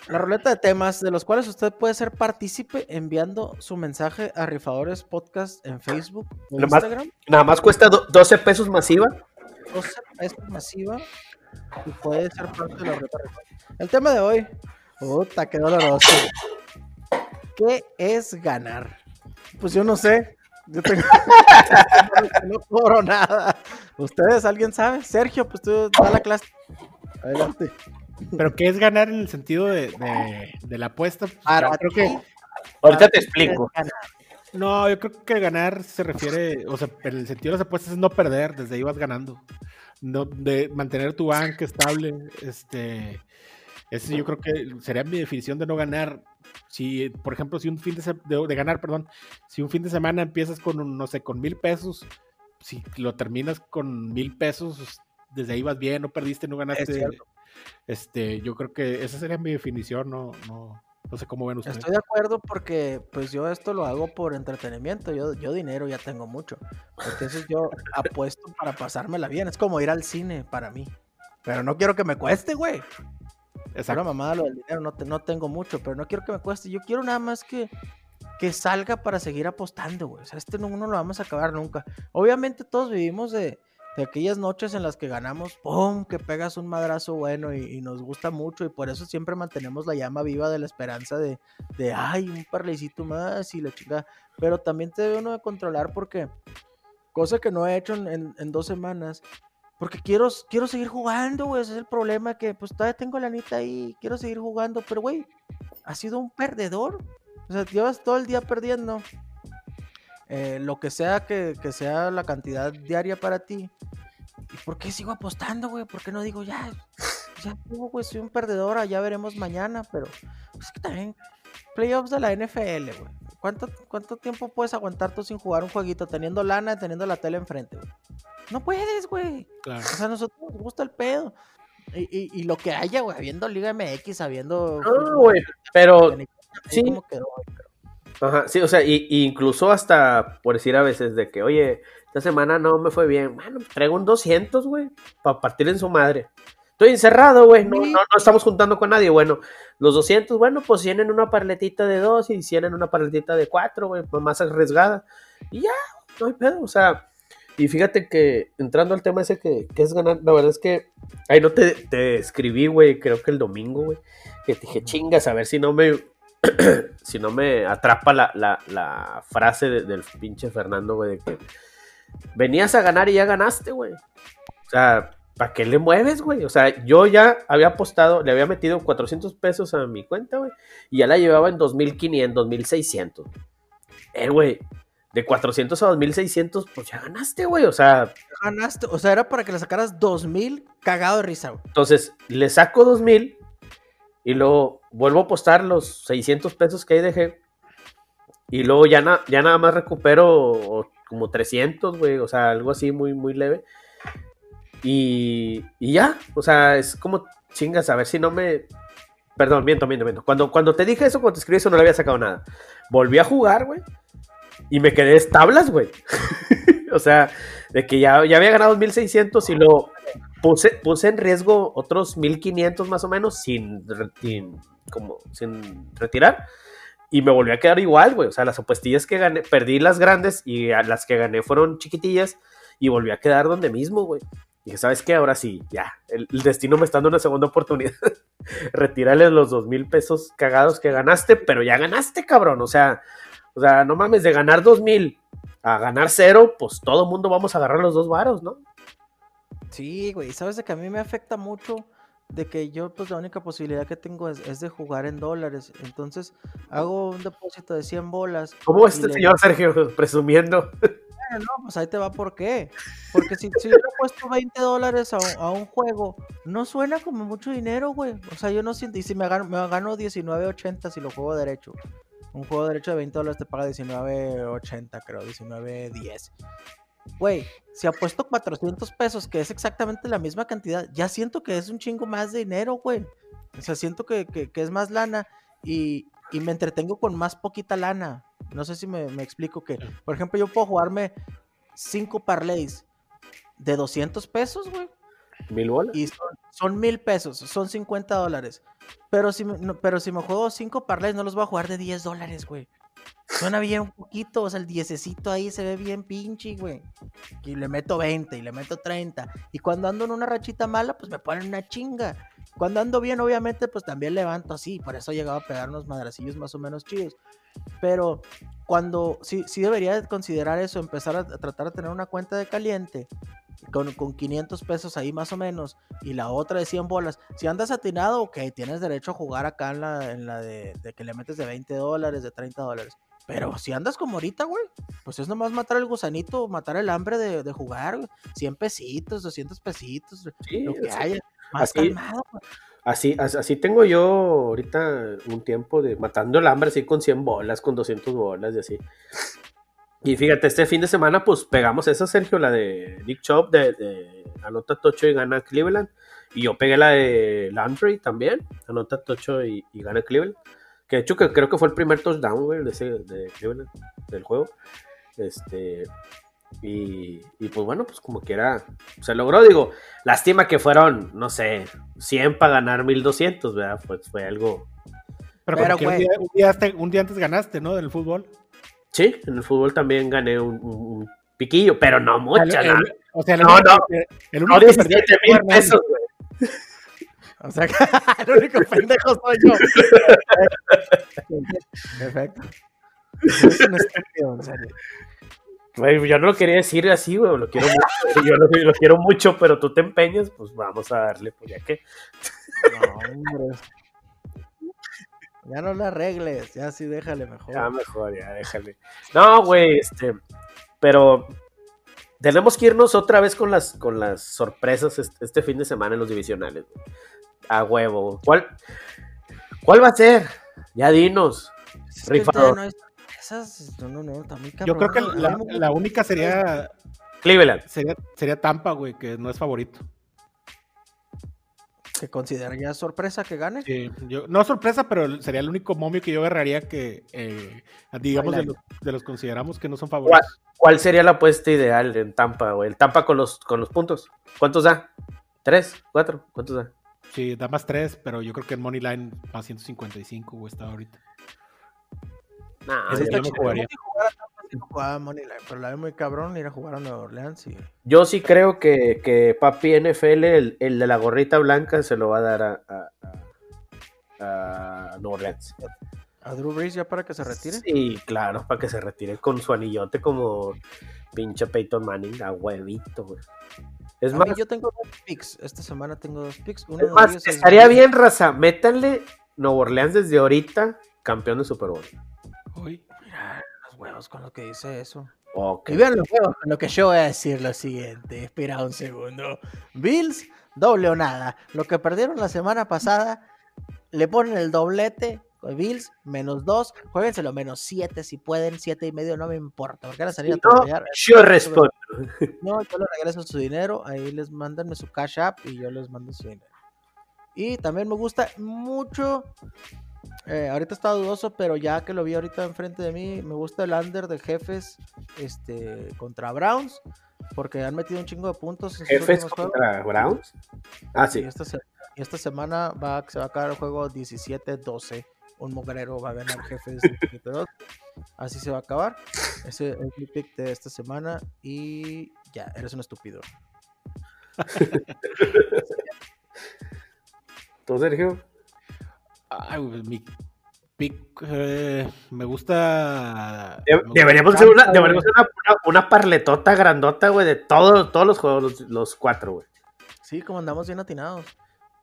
La ruleta de temas de los cuales usted puede ser partícipe enviando su mensaje a Rifadores Podcast en Facebook o Instagram. nada más cuesta 12 pesos masiva. 12 pesos masiva y puede ser parte de la ruleta. El tema de hoy, puta, qué doloroso. ¿Qué es ganar? Pues yo no sé. Yo tengo... no cobro nada. ¿Ustedes, alguien sabe? Sergio, pues tú da la clase. Adelante. Pero ¿qué es ganar en el sentido de, de, la apuesta? Pues, creo que... Ahorita te explico. No, yo creo que ganar se refiere, o sea, en el sentido de las apuestas es no perder, desde ahí vas ganando. No, de mantener tu banca estable, este, ese yo creo que sería mi definición de no ganar si, por ejemplo, si un fin de, de, ganar, perdón, si un fin de semana empiezas con, no sé, con mil pesos, si lo terminas con mil pesos, desde ahí vas bien, no perdiste, no ganaste. Este, yo creo que esa sería mi definición, no, no, no sé cómo ven ustedes. Estoy de acuerdo porque pues yo esto lo hago por entretenimiento, yo, yo dinero ya tengo mucho. Entonces yo apuesto para pasármela bien, es como ir al cine para mí. Pero no quiero que me cueste, güey. Es una mamada lo del dinero, no, no tengo mucho, pero no quiero que me cueste. Yo quiero nada más que, que salga para seguir apostando, güey. O sea, este no, no lo vamos a acabar nunca. Obviamente todos vivimos de, de aquellas noches en las que ganamos, ¡pum! que pegas un madrazo bueno y, nos gusta mucho y por eso siempre mantenemos la llama viva de la esperanza de, de ay, un parlecito más y la chica. Pero también te debe uno de controlar porque, cosa que no he hecho en, dos semanas, porque quiero, quiero seguir jugando, güey, ese es el problema que pues todavía tengo la anita ahí, quiero seguir jugando, pero güey, has sido un perdedor. O sea, llevas todo el día perdiendo. Eh, lo que sea que, sea la cantidad diaria para ti. ¿Y por qué sigo apostando, güey? ¿Por qué no digo ya? Ya, güey, soy un perdedor, ya veremos mañana, pero es que también playoffs de la NFL, güey. ¿Cuánto, ¿Cuánto tiempo puedes aguantar tú sin jugar un jueguito teniendo lana y teniendo la tele enfrente, güey? No puedes, güey. O sea, a nosotros nos gusta el pedo. Y, y, lo que haya, güey, habiendo Liga MX, habiendo. No, güey, pero. Sí. Ajá, sí, o sea, y, incluso hasta por decir a veces de que, oye, esta semana no me fue bien. Bueno, traigo un 200, güey, para partir en su madre. Estoy encerrado, güey, no, no, estamos juntando con nadie. Bueno, los 200, bueno, pues tienen una parletita de dos y tienen una parletita de cuatro, güey, más arriesgada. Y ya, no hay pedo, o sea, y fíjate que entrando al tema ese que, que es ganar, la verdad es que, ahí no te, te escribí, güey, creo que el domingo, güey, que te dije, chingas, a ver si no me, si no me atrapa la, frase del pinche Fernando, güey, de que venías a ganar y ya ganaste, güey. O sea, ¿para qué le mueves, güey? O sea, yo ya había apostado, le había metido 400 pesos a mi cuenta, güey, y ya la llevaba en 2500, 2600. Eh, güey, de 400 a 2600, pues ya ganaste, güey, o sea. Ganaste, o sea, era para que le sacaras 2000 cagado de risa, güey. Entonces, le saco 2000 y luego vuelvo a apostar los 600 pesos que ahí dejé. Y luego ya, ya nada más recupero como 300, güey. O sea, algo así muy, muy leve. Y, y ya, o sea, es como chingas, a ver si no me... Perdón, miento, miento, miento. Cuando, cuando te dije eso, cuando te escribí eso, no le había sacado nada. Volví a jugar, güey. Y me quedé tablas, güey. o sea, de que ya, ya había ganado 1600 y luego puse, en riesgo otros 1500 más o menos sin, como, sin retirar. Y me volví a quedar igual, güey. O sea, las apuestillas que gané, perdí las grandes y las que gané fueron chiquitillas y volví a quedar donde mismo, güey. Y dije, ¿sabes qué? Ahora sí, ya. El, destino me está dando una segunda oportunidad. Retírale los dos mil pesos cagados que ganaste, pero ya ganaste, cabrón. O sea, o sea, no mames, de ganar dos mil a ganar cero, pues todo mundo vamos a agarrar los dos varos, ¿no? Sí, güey, sabes de que a mí me afecta mucho de que yo pues la única posibilidad que tengo es, de jugar en dólares. Entonces hago un depósito de 100 bolas. ¿Cómo es este señor Sergio presumiendo? no, pues ahí te va por qué. Porque si, si yo le he puesto 20 dólares a, un juego, no suena como mucho dinero, güey. O sea, yo no siento, y si me gano, me gano 19.80 si lo juego derecho. Un juego derecho de 20 dólares te paga 19.80, creo, 19.10. Güey, si apuesto 400 pesos, que es exactamente la misma cantidad, ya siento que es un chingo más de dinero, güey. O sea, siento que, es más lana y, me entretengo con más poquita lana. No sé si me, explico que, por ejemplo, yo puedo jugarme 5 parlays de 200 pesos, güey. Mil bolas. Y son, mil pesos, son 50 dólares. Pero si, pero si me juego 5 parlays, no los voy a jugar de 10 dólares, güey. Suena bien un poquito, o sea, el diececito ahí se ve bien pinche, güey. Y le meto 20 y le meto 30. Y cuando ando en una rachita mala, pues me ponen una chinga. Cuando ando bien, obviamente, pues también levanto así. Por eso he llegado a pegar unos madracillos más o menos chidos. Pero cuando sí, sí debería considerar eso, empezar a, tratar de tener una cuenta de caliente con, con, 500 pesos ahí más o menos y la otra de 100 bolas. Si andas atinado, ok, tienes derecho a jugar acá en la, en la de, de, que le metes de 20 dólares, de 30 dólares. Pero si andas como ahorita, güey, pues es nomás matar el gusanito, matar el hambre de, de jugar, 100 pesitos, 200 pesitos, lo que haya. Más así, calmado, Así, así tengo yo ahorita un tiempo de matando el hambre, así con 100 bolas, con 200 bolas y así. Y fíjate, este fin de semana, pues pegamos esa, Sergio, la de Nick Chop, de, de anota Tocho y gana Cleveland. Y yo pegué la de Landry también, anota Tocho y, y gana Cleveland. Que de hecho que creo que fue el primer touchdown, güey, de, ese, de Cleveland, del juego. Este, y, y, pues bueno, pues como quiera, se logró, digo, lástima que fueron, no sé, 100 para ganar 1200, ¿verdad? Pues fue algo... Pero, Pero un, día, un, día, antes ganaste, ¿no? Del fútbol. Sí, en el fútbol también gané un, Piquillo, pero no mucha, el, el, O sea, el no, único, no, el no 17 mil pesos, güey. O sea, el único pendejo soy yo. Perfecto. Es un estúpido, en serio. Güey, yo no lo quería decir así, güey. Lo quiero mucho. Yo lo, lo, quiero mucho, pero tú te empeñas, pues vamos a darle, pues ya que. No, hombre. Ya no la arregles, ya sí déjale mejor. Ya mejor, ya déjale. No, güey, este. Pero tenemos que irnos otra vez con las, con las sorpresas este, este fin de semana en los divisionales. A huevo. ¿Cuál, ¿Cuál va a ser? Ya dinos. Es Rifador. No, esas, no, no, no, también cabrón, Yo creo que la, la, única sería. Cleveland. Sería, sería Tampa, güey, que no es favorito. ¿Que consideraría sorpresa que gane? Sí, yo, no sorpresa, pero sería el único momio que yo agarraría que, eh, digamos, de los, de los, consideramos que no son favoritos. ¿Cuál, ¿Cuál, sería la apuesta ideal en Tampa, güey? El Tampa con los, con los puntos. ¿Cuántos da? ¿Tres? ¿Cuatro? ¿Cuántos da? Sí, da más tres, pero yo creo que en Moneyline más 155, güey, está ahorita. No, Ese yo no jugaría. Jugaba Moneyline, pero la veo muy cabrón ir a jugar a Nueva Orleans. Y... Yo sí creo que, que papi NFL, el, el, de la gorrita blanca, se lo va a dar a, a, a Nueva Orleans. ¿A Drew Brees ya para que se retire? Sí, claro, para que se retire con su anillote como pinche Peyton Manning, a huevito, güey. Es a más, mí yo tengo dos picks. Esta semana tengo dos picks. Uno es más es estaría bien, raza. Métanle Nueva Orleans desde ahorita, campeón de Super Bowl. Uy, los huevos con lo que dice eso. Okay. Y vean los huevos con lo que yo voy a decir lo siguiente. Espera un segundo. Bills, doble o nada. Lo que perdieron la semana pasada, le ponen el doblete. Bills, menos 2, jueguenselo menos 7 si pueden, 7 y medio, no me importa, porque van a salir a no, Yo respondo. No, yo les regreso su dinero, ahí les mandan su cash app y yo les mando su dinero. Y también me gusta mucho, eh, ahorita está dudoso, pero ya que lo vi ahorita enfrente de mí, me gusta el under de jefes este, contra Browns, porque han metido un chingo de puntos. ¿Jefes contra Browns? Ah, sí. Y esta, semana va, se va a acabar el juego 17-12 un mugrero va a ganar jefes 2. Así se va a acabar. Ese es mi pick de esta semana. Y ya, eres un estúpido. ¿Tú, Sergio? Ay, mi pick eh, me gusta. De, me deberíamos hacer una, deberíamos una, una, una, parletota grandota, güey, de todo, todos los juegos, los, los cuatro, güey. Sí, como andamos bien atinados.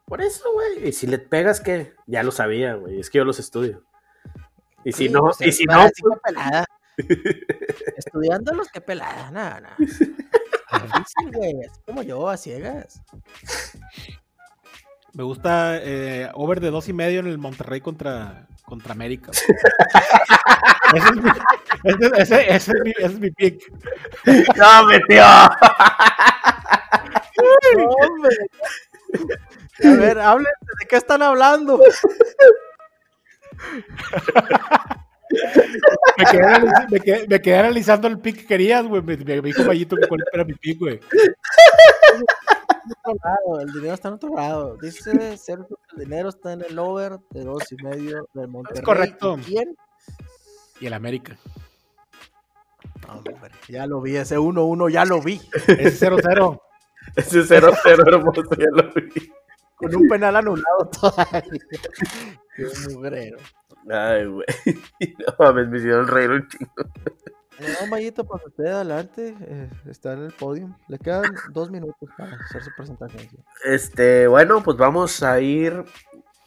Por eso, güey. Y si le pegas, ¿qué? Ya lo sabía, güey. Es que yo los estudio. Y si Sí, no, pues, y si no, que pelada. Estudiándolos, qué pelada, nada, nada. Difícil, güey. Es como yo, a ciegas. Me gusta eh, over de dos y medio en el Monterrey contra, contra América. ese, es mi, ese, ese, ese es mi, ese es mi pick. no, metió. No, hombre. A ver, hablen de qué están hablando. me, quedé analiz- me, quedé, me quedé analizando el pick que querías, güey. Me, me dijo Mayito que cuál era mi pick, güey. En otro lado, el dinero está en otro lado. Dice cero, el dinero está en el over de dos y medio del Monterrey. correcto. ¿Y ¿Quién? Y el América. Hombre, ya lo vi, ese 1-1 ya lo vi. Es 0-0. Ese 0-0 hermoso, ya lo vi. Con un penal anulado todavía. Qué mugrero. Ay, güey. No mames, me hicieron reír un chingo. No, Mayito, para usted adelante. eh, está en el podio. Le quedan dos minutos para hacer su presentación. Este, bueno, pues vamos a ir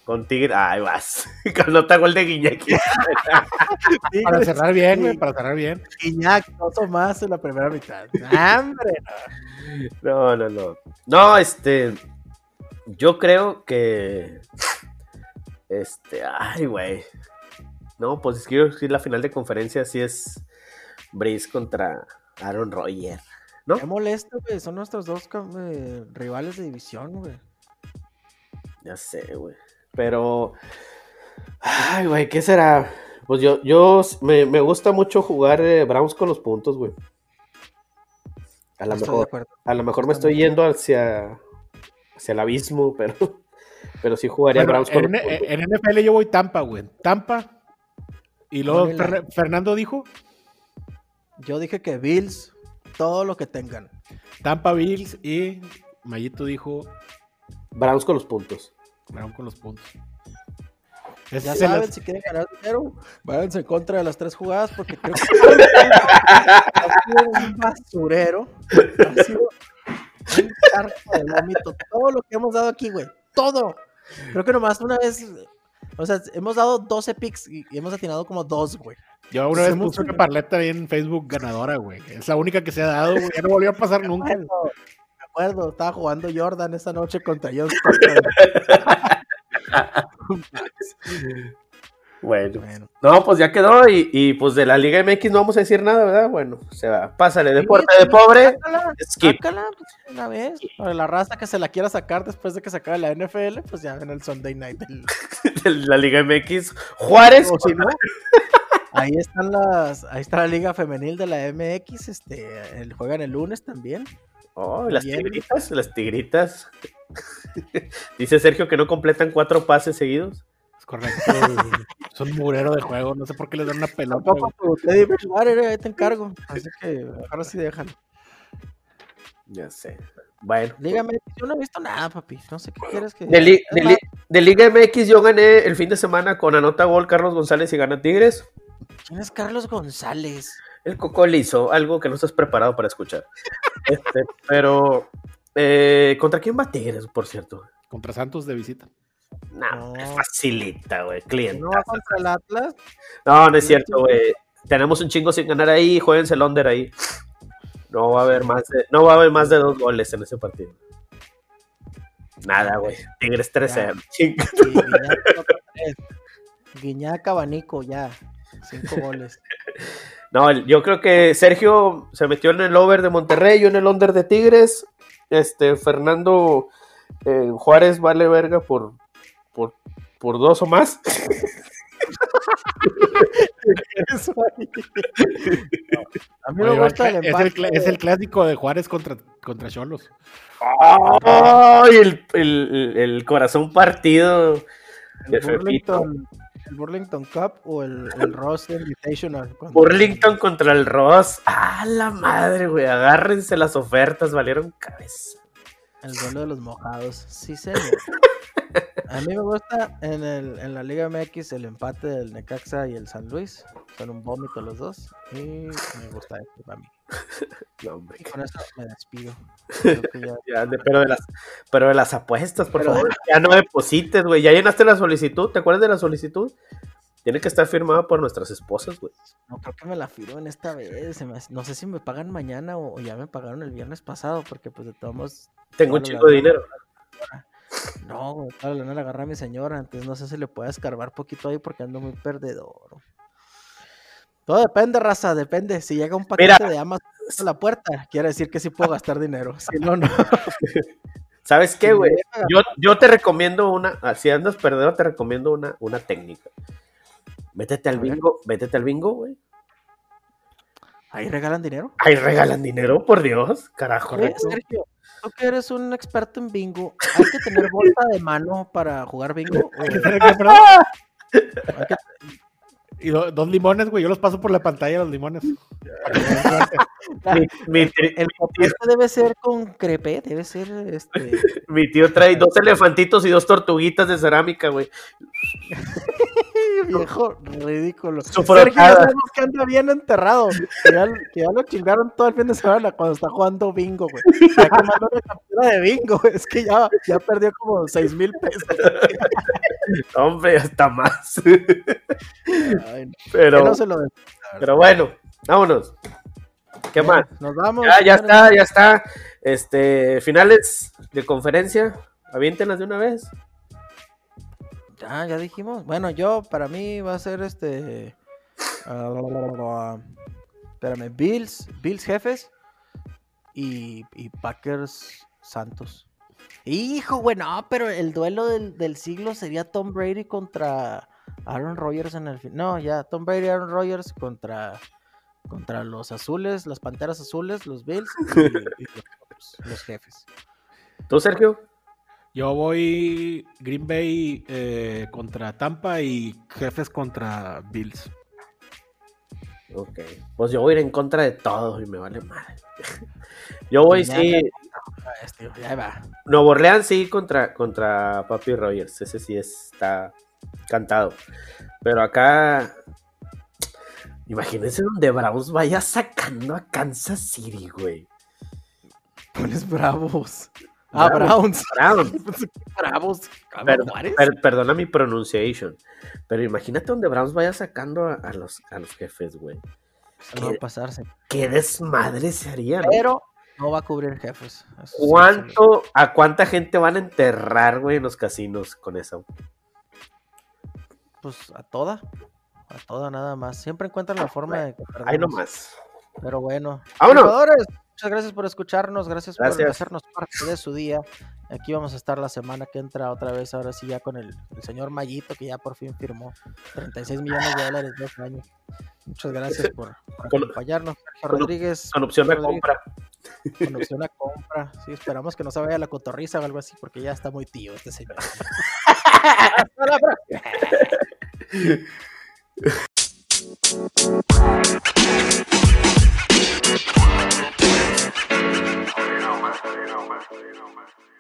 con Tigre. Ay, vas. Con nota gol de Guiñaki. Para cerrar bien, güey. Para cerrar bien. Guiñac, más en la primera mitad. ¡Hambre! No, no, no. No, este. Yo creo que. Este. Ay, güey. No, pues es que la final de conferencia sí es Breeze contra Aaron Rodgers. ¿No? Qué molesto, güey. Son nuestros dos eh, rivales de división, güey. Ya sé, güey. Pero. Ay, güey, ¿qué será? Pues yo, yo me, me gusta mucho jugar eh, Browns con los puntos, güey. A lo Estoy de mejor, acuerdo. a lo mejor me estoy yendo hacia, hacia el abismo, pero, pero sí jugaría Bueno, Browns con en, los puntos. en NFL yo voy Tampa, güey. Tampa. Y luego. Fer- Fernando dijo. Yo dije que Bills todo lo que tengan. Tampa Bills y Mayito dijo. Browns con los puntos. Browns con los puntos. ya saben, si quieren ganar dinero, váyanse en contra de las tres jugadas porque creo que ha sido un basurero. Ha sido un cargo de vómito. Todo lo que hemos dado aquí, güey. Todo. Creo que nomás una vez. O sea, hemos dado 12 picks y hemos atinado como dos, güey. Yo una vez puse una parleta ahí en Facebook ganadora, güey. Es la única que se ha dado, güey. Ya no volvió a pasar nunca. Me acuerdo, estaba jugando Jordan esa noche contra John Bueno. bueno. No, pues ya quedó y, y, pues de la Liga MX no vamos a decir nada, ¿verdad? Bueno, se va. Pásale, deporte de pobre. skip. Sácala, pues, una vez. Para la raza que se la quiera sacar después de que se acabe la NFL, pues ya en el Sunday night del... de la Liga MX. Juárez. O si no, ahí están las, ahí está la Liga Femenil de la MX, este, el, juegan el lunes también. Oh, las tigritas, las tigritas. Dice Sergio que no completan cuatro pases seguidos. Es correcto. Son murero de juego, no sé por qué les dan una pelota. ahí te encargo. Así que ahora sí dejan. Ya sé. Bueno. Liga MX, yo no he visto nada, papi. No sé qué quieres que. De, de, Liga MX, yo gané el fin de semana con Anota Gol Carlos González y gana Tigres. ¿Quién es Carlos González? El Coco le hizo algo que no estás preparado para escuchar. este, pero. Eh, ¿Contra quién va Tigres, por cierto? Contra Santos de visita. No, es facilita, güey. Cliente. ¿No va contra el Atlas? No, no es cierto, güey. Tenemos un chingo sin ganar ahí. Jueguense el under ahí. No va a haber más de, no va a haber más de dos goles en ese partido. Nada, güey. Tigres 3-0. Guiñac abanico, ya. Cinco goles. No, yo creo que Sergio se metió en el over de Monterrey, yo en el under de Tigres. Este, Fernando eh, Juárez vale verga por, por, por dos o más. a mí me gusta el empate. Es el, clásico de Juárez contra, contra Cholos. ¡Ay! el, corazón partido. El Burlington, el Burlington, Cup o el, el Ross Invitational. Burlington contra el Ross. ¡Ah, la madre, güey! Agárrense las ofertas, valieron cabeza. El duelo de los mojados. Sí, señor. A mí me gusta en, el, en la Liga MX el empate del Necaxa y el San Luis. Son un vómito los dos. Y me gusta esto para mí. y con eso me despido. pero, de las, pero de las apuestas, por favor, ya no deposites, güey. Ya llenaste la solicitud. ¿Te acuerdas de la solicitud? Tiene que estar firmada por nuestras esposas, güey. No creo que me la firmen esta vez. No sé si me pagan mañana o, ya me pagaron el viernes pasado, porque pues de todos modos. Tengo un chico de dinero. No, claro, la agarré a mi señora, entonces no sé si le puede escarbar poquito ahí porque ando muy perdedor. Todo depende, raza, depende. Si llega un paquete de Amazon a la puerta, quiere decir que sí puedo gastar dinero. Si no, no. ¿Sabes qué, güey? Yo, yo te recomiendo una, ah, si andas perdedor, te recomiendo una, una técnica. Métete al bingo, métete al bingo, güey. ¿Ahí regalan dinero? Ahí regalan dinero, por Dios, carajo. Sergio, tú que eres un experto en bingo, ¿hay que tener bolsa de mano para jugar bingo? Y dos limones, güey. Yo los paso por la pantalla, los limones. el este debe ser con crepe, debe ser este. Mi tío trae dos elefantitos y dos tortuguitas de cerámica, güey. Viejo ridículo. Sergio sabemos que anda bien enterrado. Que ya, lo chingaron todo el fin de semana cuando está jugando bingo, güey. Está quemando una captura de bingo, Es que ya, ya perdió como seis mil pesos. Hombre, hasta más. pero, pero bueno, vámonos. ¿Qué más? Nos vamos. Ya, ya está, ya está. Este, finales de conferencia. Aviéntenas de una vez. Ya, ya dijimos. Bueno, yo, para mí va a ser este. Uh, espérame, Bills, Bills jefes y, y Packers Santos. Hijo, bueno, pero el duelo del, del, siglo sería Tom Brady contra Aaron Rodgers en el fin. No, ya, Tom Brady, Aaron Rodgers contra, contra los azules, las panteras azules, los Bills y, los, jefes. ¿Tú, Sergio? Yo voy Green Bay eh, contra Tampa y jefes contra Bills. Ok. Pues yo voy a ir en contra de todos y me vale madre. Yo voy, sí. Nuevo Orleans sí contra, contra Papi Rogers. Ese sí está cantado. Pero acá. Imagínense donde Browns vaya sacando a Kansas City, güey. Pones Bravos. Ah, Browns. Browns. Bravos. perdona mi pronunciation. Pero imagínate donde Browns vaya sacando a, los, a los jefes, güey. No va a pasarse. Qué desmadre se haría, Pero no va a cubrir jefes. ¿Cuánto, a cuánta gente van a enterrar, güey, en los casinos con eso? Pues a toda. A toda nada más. Siempre encuentran la forma de. Ahí nomás. Pero bueno. ¡Vámonos! Muchas gracias por escucharnos, gracias, por hacernos parte de su día. Aquí vamos a estar la semana que entra otra vez, ahora sí ya con el, señor Mayito, que ya por fin firmó 36 millones de dólares de este año. Muchas gracias por, acompañarnos. Rodríguez. Con opción a compra. Con opción a compra. Sí, esperamos que no se vaya la cotorriza o algo así, porque ya está muy tío este señor. Hasta la próxima. you Marcelino, Marcelino.